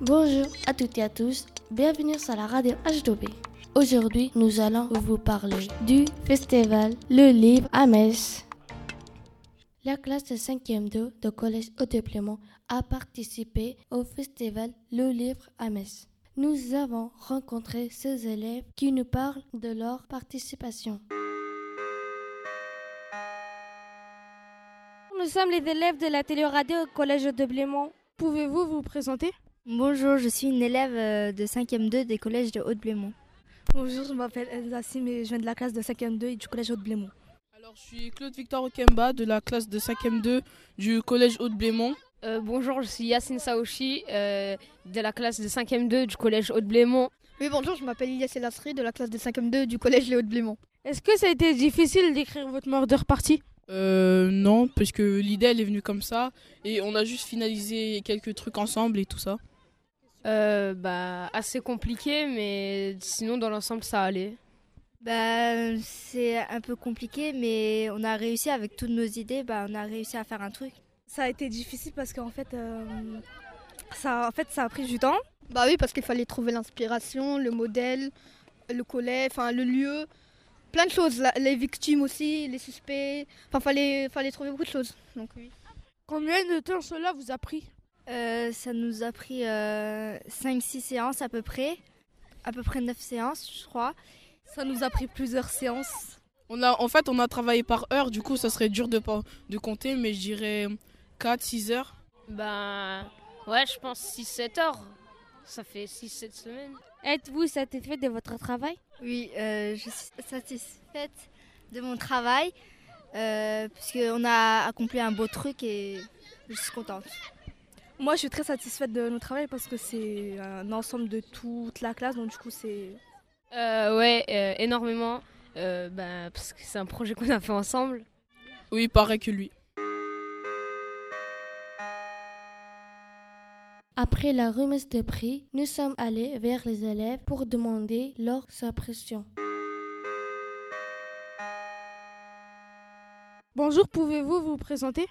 Bonjour à toutes et à tous, bienvenue sur la radio H2B. Aujourd'hui, nous allons vous parler du festival Le Livre à Metz. La classe de 5e 2 de Collège Haut-Déploiement a participé au festival Le Livre à Metz. Nous avons rencontré ces élèves qui nous parlent de leur participation. Nous sommes les élèves de la télé-radio au Collège de Blémont. Pouvez-vous vous présenter? Bonjour, je suis une élève euh, de 5e 2 des collèges de Haute-Blémont. Bonjour, je m'appelle Elsa Sim et je viens de la classe de 5e 2 et du collège Haute-Blémont. Alors, je suis Claude Victor Okemba de la classe de 5e 2 du collège Haute-Blémont. Euh, bonjour, je suis Yacine Saoshi euh, de la classe de 5e 2 du collège Haute-Blémont. Oui, bonjour, je m'appelle Ilyas Elasri de la classe de 5e 2 du collège Les Hautes-Blémont. Est-ce que ça a été difficile d'écrire votre murder party Euh, non, parce que l'idée elle est venue comme ça et on a juste finalisé quelques trucs ensemble et tout ça. Euh, bah, assez compliqué, mais sinon dans l'ensemble ça allait. Bah, c'est un peu compliqué, mais on a réussi avec toutes nos idées, bah, on a réussi à faire un truc. Ça a été difficile parce qu'en fait, euh, ça, en fait, ça a pris du temps. Bah oui, parce qu'il fallait trouver l'inspiration, le modèle, le collet, enfin le lieu, plein de choses. La- les victimes aussi, les suspects. Enfin, fallait, fallait trouver beaucoup de choses. Donc oui. Combien de temps cela vous a pris? Euh, ça nous a pris 5-6 séances à peu près, à peu près 9 séances, je crois. Ça nous a pris plusieurs séances. On a, en fait, on a travaillé par heure, du coup ça serait dur de, pas- de compter, mais je dirais 4-6 heures. Bah, ouais, je pense 6-7 heures. Ça fait 6-7 semaines. Êtes-vous satisfait de votre travail? Oui, euh, je suis satisfaite de mon travail, euh, puisqu'on a accompli un beau truc et je suis contente. Moi, je suis très satisfaite de notre travail parce que c'est un ensemble de toute la classe, donc du coup, c'est. Euh, ouais, euh, énormément. Euh, bah, parce que c'est un projet qu'on a fait ensemble. Oui, pareil que lui. Après la remise de prix, nous sommes allés vers les élèves pour demander leur impression. Bonjour, pouvez-vous vous présenter?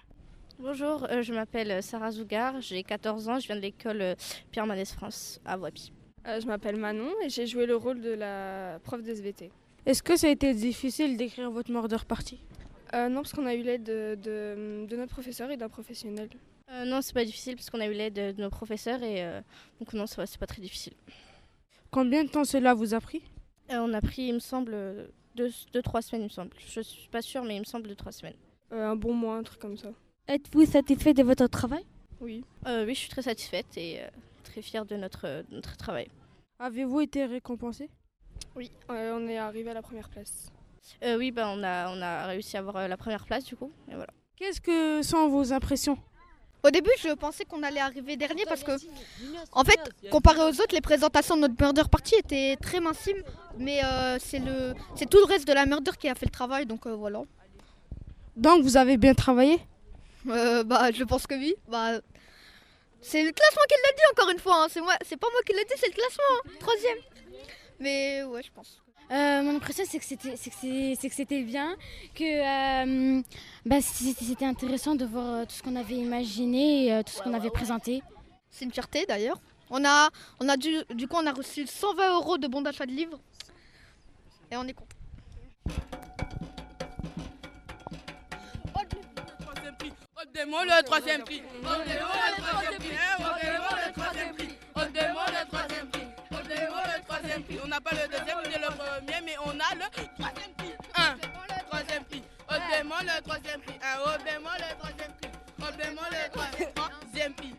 Bonjour, euh, je m'appelle Sarah Zougar, j'ai 14 ans, je viens de l'école euh, Pierre Manès France à Wapi. Euh, je m'appelle Manon et j'ai joué le rôle de la prof de SVT. Est-ce que ça a été difficile d'écrire votre murder party Euh, non, parce qu'on a eu l'aide de, de- de notre professeur et d'un professionnel. Euh, non, c'est pas difficile parce qu'on a eu l'aide de, nos professeurs et euh, donc non, c'est pas très difficile. Combien de temps cela vous a pris? Euh, on a pris, il me semble, 2-3 semaines, il me semble. Je suis pas sûre, mais il me semble 2-3 semaines. Euh, un bon mois, un truc comme ça. Êtes-vous satisfait de votre travail? Oui. Euh, oui, je suis très satisfaite et euh, très fière de notre, de notre travail. Avez-vous été récompensé Oui, euh, on est arrivé à la première place. Euh, oui, bah, on, a, on a réussi à avoir euh, la première place du coup. Et voilà. Qu'est-ce que sont vos impressions? Au début, je pensais qu'on allait arriver dernier parce que, en fait, comparé aux autres, les présentations de notre murder party étaient très mincimes. Mais euh, c'est le, c'est tout le reste de la murder qui a fait le travail, donc euh, voilà. Donc vous avez bien travaillé? Euh, bah, je pense que oui. Bah, c'est le classement qui l'a dit encore une fois. hein. C'est moi, c'est pas moi qui l'a dit, c'est le classement. hein. Troisième. Mais ouais, je pense. Euh, mon impression, c'est que c'était, c'est que bien, que euh, bah, c'était intéressant de voir euh, tout ce qu'on avait imaginé, et, euh, tout ce qu'on avait présenté. C'est une fierté d'ailleurs. On a, on a dû, du coup, on a reçu 120 euros de bon d'achat de livres. Et on est content. Le troisième prix. Le troisième prix. Le troisième prix. On n'a pas le deuxième ni le premier, mais on a le troisième prix. Un, troisième prix. Demande le troisième prix. Un, demande le troisième prix. Demande le troisième- prix.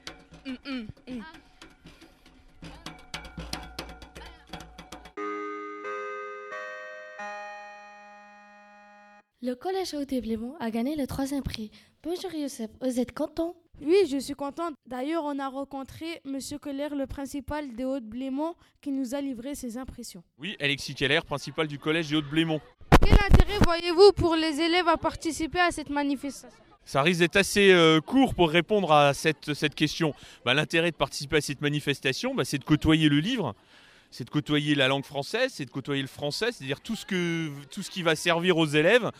Le collège Haut-Déblémont a gagné le troisième prix. Bonjour Youssef, vous êtes content? Oui, je suis contente. D'ailleurs, on a rencontré Monsieur Keller, le principal des Hauts-de-Blémont, qui nous a livré ses impressions. Oui, Alexis Keller, principal du collège des Hauts-de-Blémont. Quel intérêt voyez-vous pour les élèves à participer à cette manifestation? Ça risque d'être assez euh, court pour répondre à cette, cette question. Bah, L'intérêt de participer à cette manifestation, bah, c'est de côtoyer le livre, c'est de côtoyer la langue française, c'est de côtoyer le français, c'est-à-dire tout ce, que, tout ce qui va servir aux élèves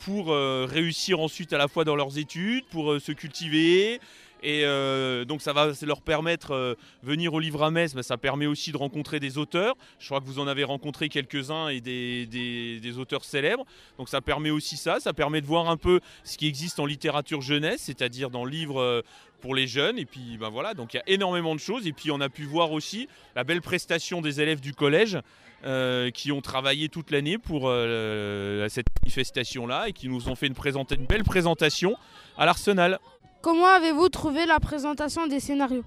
pour euh, réussir ensuite à la fois dans leurs études, pour euh, se cultiver. Et euh, donc ça va leur permettre euh, venir au livre à Metz, bah, ça permet aussi de rencontrer des auteurs. Je crois que vous en avez rencontré quelques-uns et des, des- auteurs célèbres. Donc ça permet aussi ça, ça permet de voir un peu ce qui existe en littérature jeunesse, c'est-à-dire dans le livre euh, pour les jeunes. Et puis ben voilà, donc il y a énormément de choses. Et puis on a pu voir aussi la belle prestation des élèves du collège euh, qui ont travaillé toute l'année pour cette manifestation-là et qui nous ont fait une, une belle présentation à l'Arsenal. Comment avez-vous trouvé la présentation des scénarios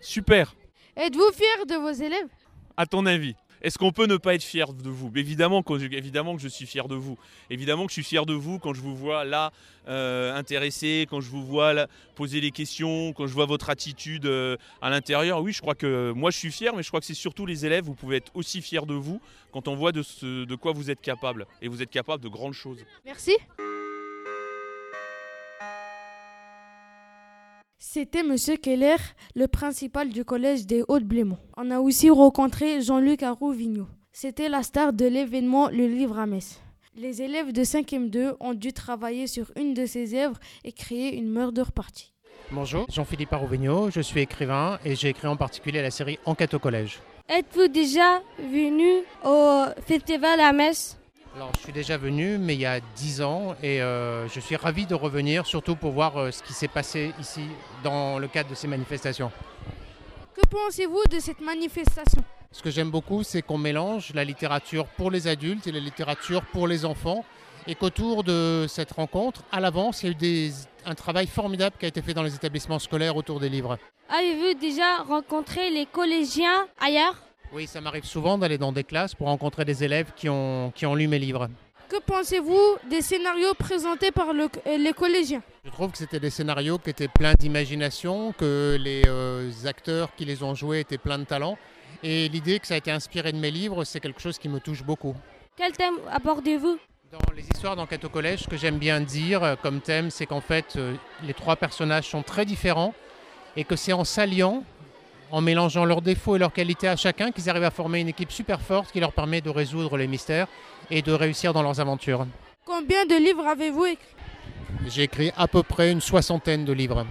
Super. Êtes-vous fier de vos élèves À ton avis est-ce qu'on peut ne pas être fier de vous? Évidemment, que, évidemment que je suis fier de vous. Évidemment que je suis fier de vous quand je vous vois là euh, intéressé, quand je vous vois là, poser des questions, quand je vois votre attitude euh, à l'intérieur. Oui, je crois que moi je suis fier, mais je crois que c'est surtout les élèves. Vous pouvez être aussi fiers de vous quand on voit de, ce, de quoi vous êtes capable. Et vous êtes capable de grandes choses. Merci. C'était Monsieur Keller, le principal du collège des Hauts-de-Blémont. On a aussi rencontré Jean-Luc Arouvigno. C'était la star de l'événement Le Livre à Metz. Les élèves de 5e 2 ont dû travailler sur une de ces œuvres et créer une murder party. Bonjour, Jean-Philippe Arouvigno, je suis écrivain et j'ai écrit en particulier la série Enquête au collège. Êtes-vous déjà venu au festival à Metz? Alors, je suis déjà venu, mais il y a 10 ans, et euh, je suis ravi de revenir, surtout pour voir euh, ce qui s'est passé ici dans le cadre de ces manifestations. Que pensez-vous de cette manifestation? Ce que j'aime beaucoup, c'est qu'on mélange la littérature pour les adultes et la littérature pour les enfants, et qu'autour de cette rencontre, à l'avance, il y a eu des- un travail formidable qui a été fait dans les établissements scolaires autour des livres. Avez-vous déjà rencontré les collégiens ailleurs? Oui, ça m'arrive souvent d'aller dans des classes pour rencontrer des élèves qui ont, qui ont lu mes livres. Que pensez-vous des scénarios présentés par le- euh, les collégiens? Je trouve que c'était des scénarios qui étaient pleins d'imagination, que les euh, acteurs qui les ont joués étaient pleins de talent. Et l'idée que ça a été inspiré de mes livres, c'est quelque chose qui me touche beaucoup. Quel thème abordez-vous? Dans les histoires d'enquête au collège, ce que j'aime bien dire euh, comme thème, c'est qu'en fait, les trois personnages sont très différents et que c'est en s'alliant, en mélangeant leurs défauts et leurs qualités à chacun, qu'ils arrivent à former une équipe super forte qui leur permet de résoudre les mystères et de réussir dans leurs aventures. Combien de livres avez-vous écrit J'ai écrit à peu près une soixantaine de livres.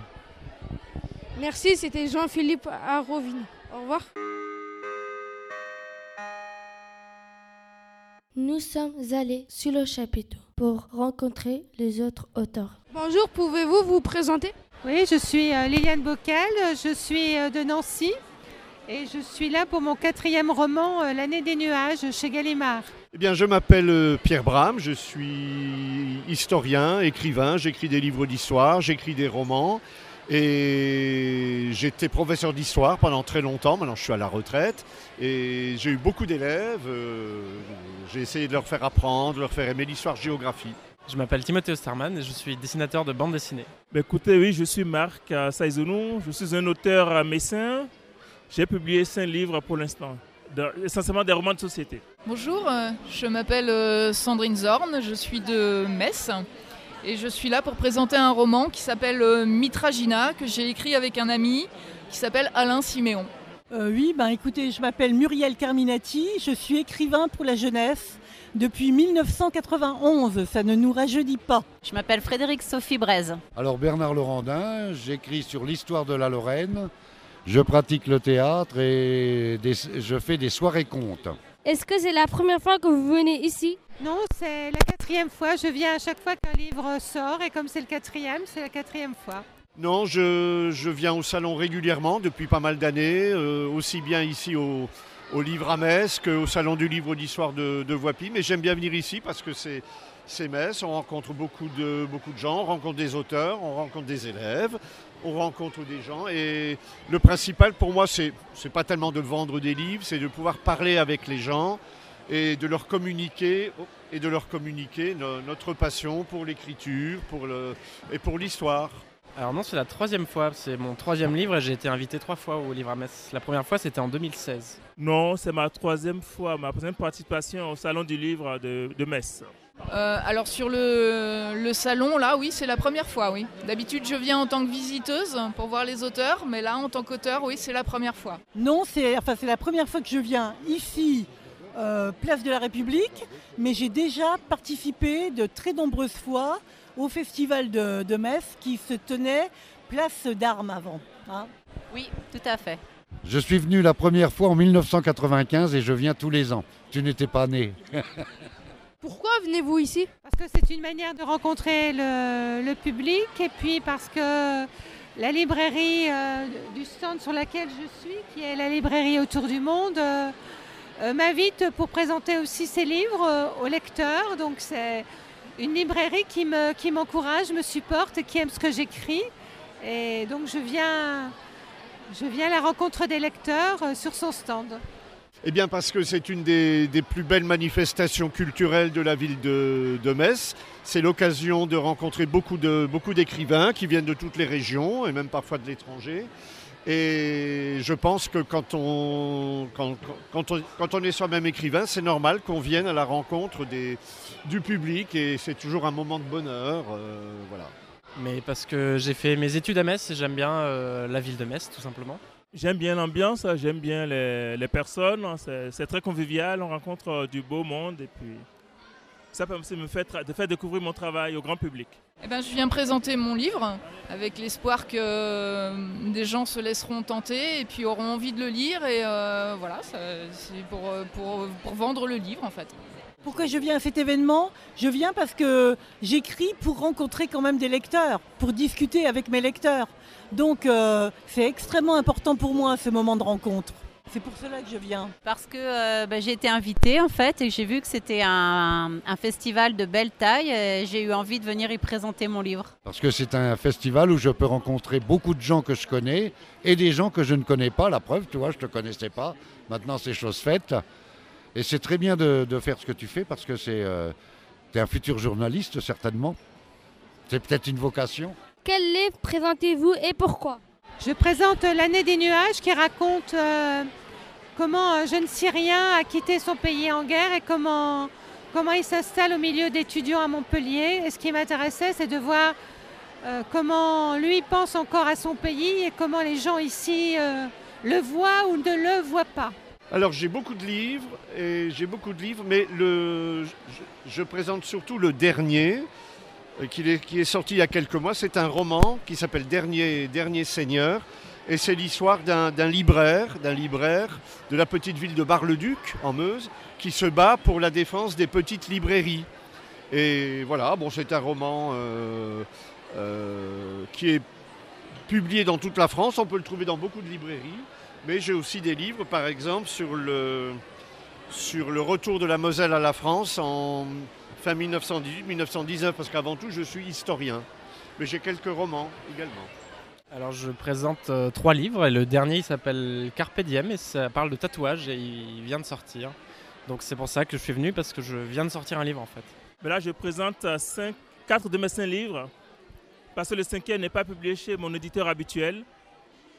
Merci, c'était Jean-Philippe Arovini. Au revoir. Nous sommes allés sur le chapiteau pour rencontrer les autres auteurs. Bonjour, pouvez-vous vous présenter? Oui, je suis euh, Liliane Bocal, je suis euh, de Nancy et je suis là pour mon quatrième roman, euh, L'année des nuages, chez Gallimard. Eh bien, je m'appelle Pierre Bram, je suis historien, écrivain, j'écris des livres d'histoire, j'écris des romans et j'étais professeur d'histoire pendant très longtemps, maintenant je suis à la retraite et j'ai eu beaucoup d'élèves, j'ai essayé de leur faire apprendre, de leur faire aimer l'histoire-géographie. Je m'appelle Timothée Osterman et je suis dessinateur de bande dessinée. Bah, écoutez, oui, je suis Marc euh, Saïzounou, je suis un auteur euh, messin. J'ai publié cinq livres pour l'instant, de- essentiellement des romans de société. Bonjour, euh, je m'appelle Sandrine Zorn, je suis de Metz et je suis là pour présenter un roman qui s'appelle Mitragina que j'ai écrit avec un ami qui s'appelle Alain Siméon. Euh, oui, ben écoutez, je m'appelle Muriel Carminati, je suis écrivain pour la jeunesse depuis 1991, ça ne nous rajeunit pas. Je m'appelle Frédéric Sophie Braise. Alors Bernard Laurendin, j'écris sur l'histoire de la Lorraine, je pratique le théâtre et des- je fais des soirées contes. Est-ce que c'est la première fois que vous venez ici? Non, c'est la quatrième fois, je viens à chaque fois qu'un livre sort et comme c'est le quatrième, c'est la quatrième fois. Non, je, je viens au salon régulièrement depuis pas mal d'années, euh, aussi bien ici au, au Livre à Metz qu'au salon du livre d'histoire de, de Voipy. Mais j'aime bien venir ici parce que c'est, Metz, on rencontre beaucoup de, gens, on rencontre des auteurs, on rencontre des élèves, on rencontre des gens. Et le principal pour moi, c'est, c'est pas tellement de vendre des livres, c'est de pouvoir parler avec les gens et de leur communiquer et de leur communiquer no- notre passion pour l'écriture et pour l'histoire. Alors non, c'est la troisième fois, c'est mon troisième livre et j'ai été invité trois fois au livre à Metz. La première fois c'était en 2016. Non, c'est ma troisième fois, ma troisième participation au Salon du Livre de, de Metz. Euh, alors sur le, le salon, là, oui, c'est la première fois, oui. D'habitude, je viens en tant que visiteuse pour voir les auteurs, mais là, en tant qu'auteur, oui, c'est la première fois. Non, c'est enfin, c'est la première fois que je viens ici, euh, place de la République, mais j'ai déjà participé de très nombreuses fois au festival de, de Metz qui se tenait place d'Armes avant. hein. Oui, tout à fait. Je suis venu la première fois en 1995 et je viens tous les ans. Tu n'étais pas né. Pourquoi venez-vous ici? Parce que c'est une manière de rencontrer le, le public et puis parce que la librairie euh, du stand sur laquelle je suis, qui est la librairie Autour du Monde, euh, euh, m'invite pour présenter aussi ses livres euh, aux lecteurs. Donc c'est une librairie qui me- qui m'encourage, me supporte qui aime ce que j'écris. Et donc je viens, je viens à la rencontre des lecteurs euh, sur son stand. Eh bien parce que c'est une des, des plus belles manifestations culturelles de la ville de, de Metz. C'est l'occasion de rencontrer beaucoup de- beaucoup d'écrivains qui viennent de toutes les régions et même parfois de l'étranger. Et je pense que quand on, quand, quand on, quand on est soi-même écrivain, c'est normal qu'on vienne à la rencontre des, du public et c'est toujours un moment de bonheur. euh, voilà. Mais parce que j'ai fait mes études à Metz et j'aime bien euh, la ville de Metz, tout simplement. J'aime bien l'ambiance, j'aime bien les, les personnes, c'est c'est très convivial, on rencontre euh, du beau monde et puis ça permet de me faire, tra- de faire découvrir mon travail au grand public. Eh ben, je viens présenter mon livre avec l'espoir que euh, des gens se laisseront tenter et puis auront envie de le lire. Et euh, voilà, c'est pour, euh, pour, pour vendre le livre en fait. Pourquoi je viens à cet événement? Je viens parce que j'écris pour rencontrer quand même des lecteurs, pour discuter avec mes lecteurs. Donc euh, c'est extrêmement important pour moi ce moment de rencontre. C'est pour cela que je viens. Parce que euh, bah, j'ai été invitée en fait et j'ai vu que c'était un, un festival de belle taille j'ai eu envie de venir y présenter mon livre. Parce que c'est un festival où je peux rencontrer beaucoup de gens que je connais et des gens que je ne connais pas. La preuve, tu vois, je ne te connaissais pas. Maintenant, c'est chose faite. Et c'est très bien de, de faire ce que tu fais parce que c'est, euh, tu es un futur journaliste, certainement. C'est peut-être une vocation. Quel livre présentez-vous et pourquoi? Je présente L'année des nuages qui raconte euh, comment un jeune Syrien a quitté son pays en guerre et comment, il s'installe au milieu d'étudiants à Montpellier. Et ce qui m'intéressait, c'est de voir euh, comment lui pense encore à son pays et comment les gens ici euh, le voient ou ne le voient pas. Alors j'ai beaucoup de livres, et j'ai beaucoup de livres, mais je, présente surtout le dernier, euh, qui est, qui est sorti il y a quelques mois. C'est un roman qui s'appelle Dernier, Dernier Seigneur, et c'est l'histoire d'un libraire, d'un libraire de la petite ville de Bar-le-Duc, en Meuse, qui se bat pour la défense des petites librairies. Et voilà, bon, c'est un roman euh, euh, qui est publié dans toute la France, on peut le trouver dans beaucoup de librairies. Mais j'ai aussi des livres, par exemple, sur le, sur le retour de la Moselle à la France en fin 1918-1919, parce qu'avant tout, je suis historien. Mais j'ai quelques romans également. Alors je présente euh, trois livres et le dernier il s'appelle Carpe Diem et ça parle de tatouage et il vient de sortir. Donc c'est pour ça que je suis venu parce que je viens de sortir un livre en fait. Mais là, je présente euh, cinq, quatre de mes cinq livres parce que le cinquième n'est pas publié chez mon éditeur habituel.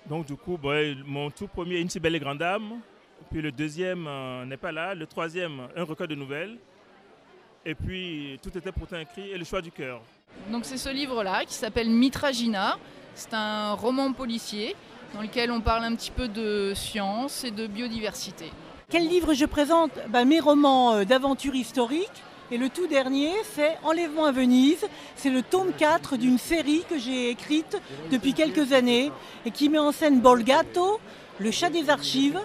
Donc du coup, bon, mon tout premier, Une si belle et grande dame. Puis le deuxième euh, n'est pas là. Le troisième, un recueil de nouvelles. Et puis, tout était pourtant écrit et le choix du cœur. Donc c'est ce livre-là qui s'appelle Mitragina. C'est un roman policier dans lequel on parle un petit peu de science et de biodiversité. Quel livre je présente? Ben, Mes romans euh, d'aventure historique. Et le tout dernier, c'est Enlèvement à Venise. C'est le tome 4 d'une série que j'ai écrite depuis quelques années et qui met en scène Bolgato, le chat des archives,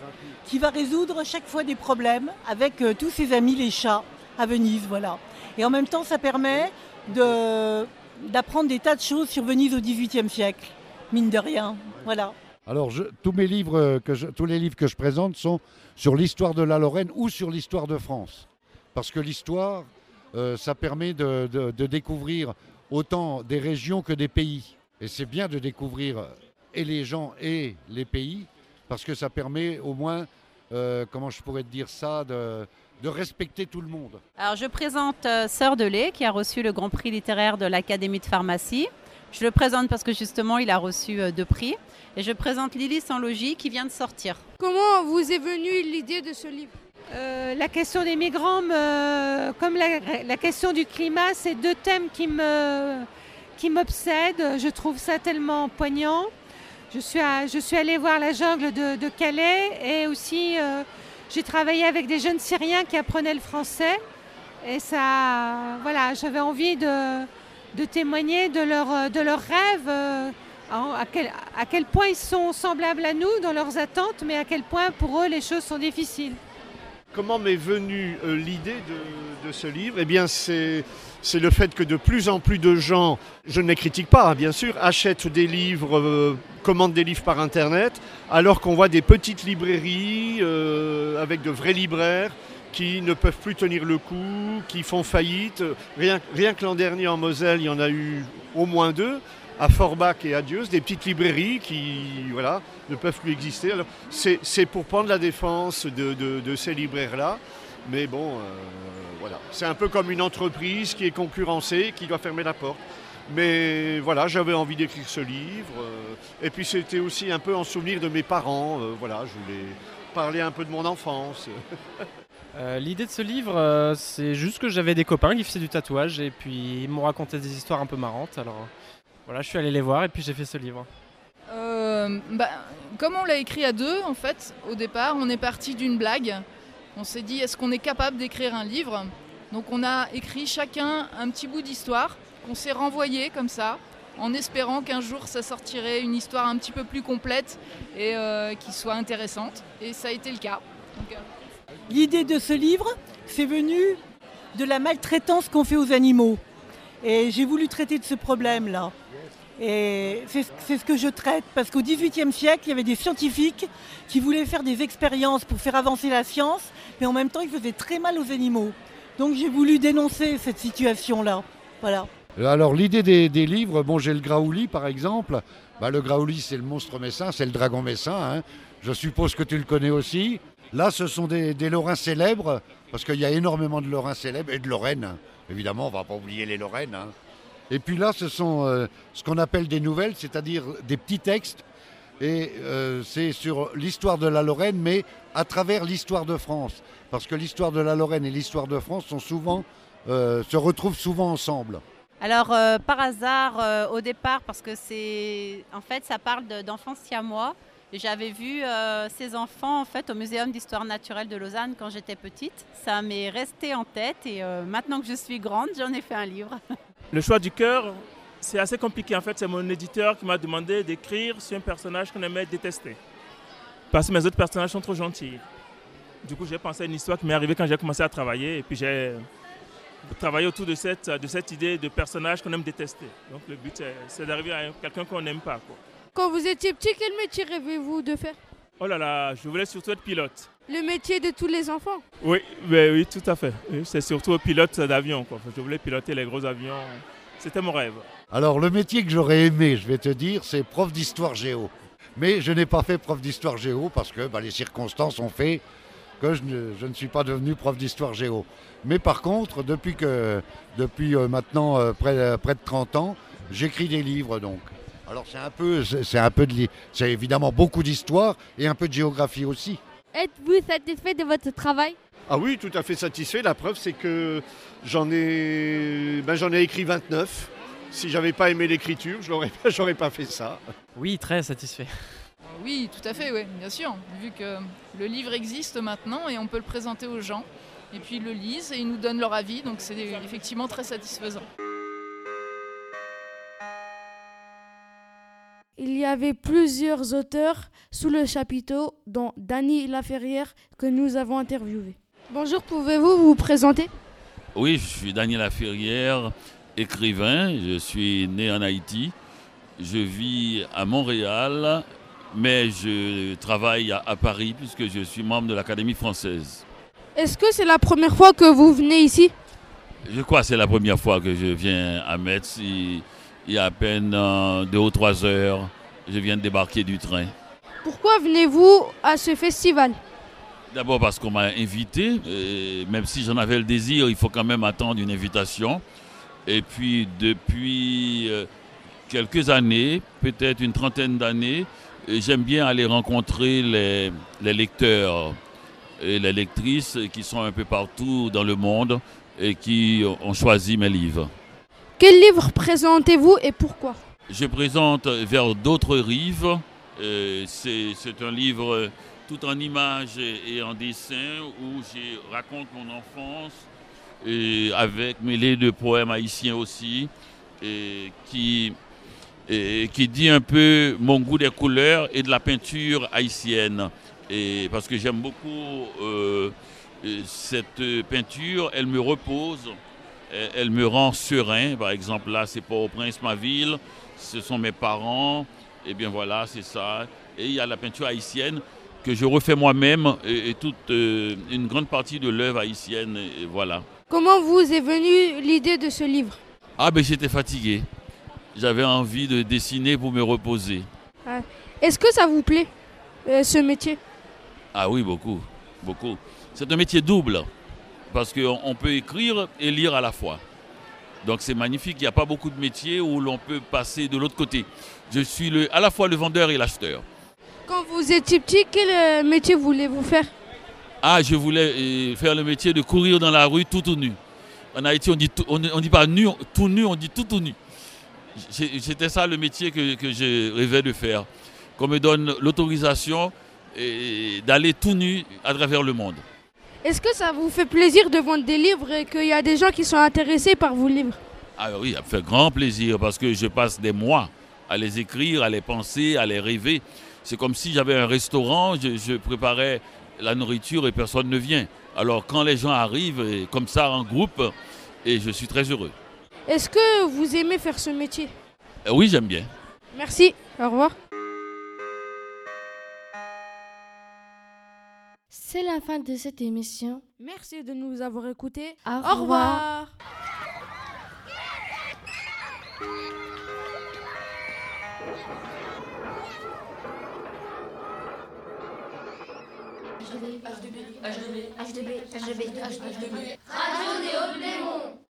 qui va résoudre chaque fois des problèmes avec euh, tous ses amis les chats à Venise. Voilà. Et en même temps, ça permet de- d'apprendre des tas de choses sur Venise au XVIIIe siècle, mine de rien. Voilà. Alors, tous, mes livres euh, tous les livres que je présente sont sur l'histoire de la Lorraine ou sur l'histoire de France. Parce que l'histoire, euh, ça permet de, découvrir autant des régions que des pays. Et c'est bien de découvrir euh, et les gens et les pays, parce que ça permet au moins, comment je pourrais te dire ça, de, de respecter tout le monde. Alors je présente euh, Sœur de lait qui a reçu le Grand Prix littéraire de l'Académie de pharmacie. Je le présente parce que justement il a reçu euh, deux prix. Et je présente Lily sans logis qui vient de sortir. Comment vous est venue l'idée de ce livre? Euh, la question des migrants, me- comme la, la question du climat, c'est deux thèmes qui me qui m'obsèdent. Je trouve ça tellement poignant. Je suis, à- je suis allée voir la jungle de, de Calais et aussi euh, j'ai travaillé avec des jeunes Syriens qui apprenaient le français. Et ça, voilà, j'avais envie de, témoigner de leurs de leurs rêves, euh, à quel point ils sont semblables à nous dans leurs attentes, mais à quel point pour eux les choses sont difficiles. Comment m'est venue euh, l'idée de, ce livre? Eh bien, c'est le fait que de plus en plus de gens, je ne les critique pas, hein, bien sûr, achètent des livres, euh, commandent des livres par Internet, alors qu'on voit des petites librairies euh, avec de vrais libraires qui ne peuvent plus tenir le coup, qui font faillite. Rien que l'an dernier en Moselle, il y en a eu au moins deux, à Forbach et à Dieuze, des petites librairies qui voilà, ne peuvent plus exister. Alors, c'est, pour prendre la défense de, de- ces libraires-là. Mais bon, euh, voilà. C'est un peu comme une entreprise qui est concurrencée, qui doit fermer la porte. Mais voilà, j'avais envie d'écrire ce livre. euh, et puis c'était aussi un peu en souvenir de mes parents. euh, voilà, je voulais parler un peu de mon enfance. L'idée de ce livre, c'est juste que j'avais des copains qui faisaient du tatouage et puis ils m'ont raconté des histoires un peu marrantes. Alors voilà, je suis allé les voir et puis j'ai fait ce livre. Euh, bah, comme on l'a écrit à deux, en fait, au départ, on est parti d'une blague. On s'est dit, est-ce qu'on est capable d'écrire un livre? Donc on a écrit chacun un petit bout d'histoire qu'on s'est renvoyé comme ça, en espérant qu'un jour ça sortirait une histoire un petit peu plus complète et euh, qui soit intéressante. Et ça a été le cas. Donc, euh, L'idée de ce livre, c'est venu de la maltraitance qu'on fait aux animaux. Et j'ai voulu traiter de ce problème-là. Et c'est ce que je traite, parce qu'au XVIIIe siècle, il y avait des scientifiques qui voulaient faire des expériences pour faire avancer la science, mais en même temps, ils faisaient très mal aux animaux. Donc j'ai voulu dénoncer cette situation-là. Voilà. Alors l'idée des, des livres, bon j'ai le Graouli par exemple. Bah, le Graouli c'est le monstre messin, c'est le dragon messin. hein. Je suppose que tu le connais aussi. Là ce sont des, des Lorrains célèbres, parce qu'il y a énormément de Lorrains célèbres et de Lorraine. Évidemment on va pas oublier les Lorraines. hein. Et puis là ce sont euh, ce qu'on appelle des nouvelles, c'est-à-dire des petits textes. Et euh, c'est sur l'histoire de la Lorraine, mais à travers l'histoire de France. Parce que l'histoire de la Lorraine et l'histoire de France sont souvent, euh, se retrouvent souvent ensemble. Alors, euh, par hasard, euh, au départ, parce que c'est. En fait, ça parle de- d'enfants siamois. J'avais vu euh, ces enfants en fait au Muséum d'histoire naturelle de Lausanne quand j'étais petite. Ça m'est resté en tête et euh, maintenant que je suis grande, j'en ai fait un livre. Le choix du cœur, c'est assez compliqué. En fait, c'est mon éditeur qui m'a demandé d'écrire sur un personnage qu'on aimait détester. Parce que mes autres personnages sont trop gentils. Du coup, j'ai pensé à une histoire qui m'est arrivée quand j'ai commencé à travailler. Et puis, j'ai travaillé autour de cette, idée de personnage qu'on aime détester. Donc, le but, c'est- d'arriver à quelqu'un qu'on n'aime pas. Quand vous étiez petit, quel métier rêvez-vous de faire? Oh là là, je voulais surtout être pilote. Le métier de tous les enfants? Oui, ben oui, tout à fait. C'est surtout pilote d'avion. quoi. Je voulais piloter les gros avions. C'était mon rêve. Alors le métier que j'aurais aimé, je vais te dire, c'est prof d'histoire géo. Mais je n'ai pas fait prof d'histoire géo parce que bah, les circonstances ont fait que je ne, je ne suis pas devenu prof d'histoire géo. Mais par contre, depuis, que, depuis euh, maintenant euh, près, près de 30 ans, j'écris des livres donc. Alors c'est un peu, c'est un peu de, c'est évidemment beaucoup d'histoire et un peu de géographie aussi. Êtes-vous satisfait de votre travail? Ah oui, tout à fait satisfait. La preuve, c'est que j'en ai, ben, j'en ai écrit 29. Si j'avais pas aimé l'écriture, je n'aurais pas, j'aurais pas fait ça. Oui, très satisfait. Oui, tout à fait, oui, bien sûr. Vu que le livre existe maintenant et on peut le présenter aux gens. Et puis ils le lisent et ils nous donnent leur avis, donc c'est effectivement très satisfaisant. Il y avait plusieurs auteurs sous le chapiteau, dont Dany Laferrière, que nous avons interviewé. Bonjour, pouvez-vous vous présenter? Oui, je suis Daniel Laferrière, écrivain. Je suis né en Haïti. Je vis à Montréal, mais je travaille à, à Paris puisque je suis membre de l'Académie française. Est-ce que c'est la première fois que vous venez ici? Je crois que c'est la première fois que je viens à Metz. Il, y a à peine euh, deux ou trois heures, je viens de débarquer du train. Pourquoi venez-vous à ce festival? D'abord parce qu'on m'a invité, et même si j'en avais le désir, il faut quand même attendre une invitation. Et puis depuis euh, quelques années, peut-être une trentaine d'années, j'aime bien aller rencontrer les, les lecteurs et les lectrices qui sont un peu partout dans le monde et qui ont choisi mes livres. Quel livre présentez-vous et pourquoi? Je présente vers d'autres rives. Euh, C'est un livre tout en images et en dessin où je raconte mon enfance et avec mêlé de poèmes haïtiens aussi et qui, qui dit un peu mon goût des couleurs et de la peinture haïtienne. Et parce que j'aime beaucoup euh, euh, cette peinture, elle me repose, elle, me rend serein. Par exemple, là, c'est pas au Prince ma ville, ce sont mes parents. Et bien voilà, c'est ça. Et il y a la peinture haïtienne que je refais moi-même et, et toute euh, une grande partie de l'œuvre haïtienne. Et voilà. Comment vous est venue l'idée de ce livre? Ah ben j'étais fatigué. J'avais envie de dessiner pour me reposer. Ah, Est-ce que ça vous plaît, euh, ce métier? Ah oui, beaucoup, beaucoup. C'est un métier double parce qu'on on peut écrire et lire à la fois. Donc c'est magnifique. Il n'y a pas beaucoup de métiers où l'on peut passer de l'autre côté. Je suis le, à la fois le vendeur et l'acheteur. Quand vous étiez petit, quel euh, métier voulez-vous faire? Ah, je voulais euh, faire le métier de courir dans la rue tout tout nu. En Haïti, on dit tout- on, on dit pas nu, tout nu, on dit tout tout nu. C'était ça le métier que, que je rêvais de faire. Qu'on me donne l'autorisation et d'aller tout nu à travers le monde. Est-ce que ça vous fait plaisir de vendre des livres et qu'il y a des gens qui sont intéressés par vos livres? Ah oui, ça me fait grand plaisir parce que je passe des mois à les écrire, à les penser, à les rêver. C'est comme si j'avais un restaurant, je, je préparais la nourriture et personne ne vient. Alors quand les gens arrivent, et comme ça en groupe, et je suis très heureux. Est-ce que vous aimez faire ce métier? Euh, Oui, j'aime bien. Merci, au revoir. C'est la fin de cette émission. Merci de nous avoir écoutés. Au Au revoir. HDB, HDB, HDB, HDB, HDB.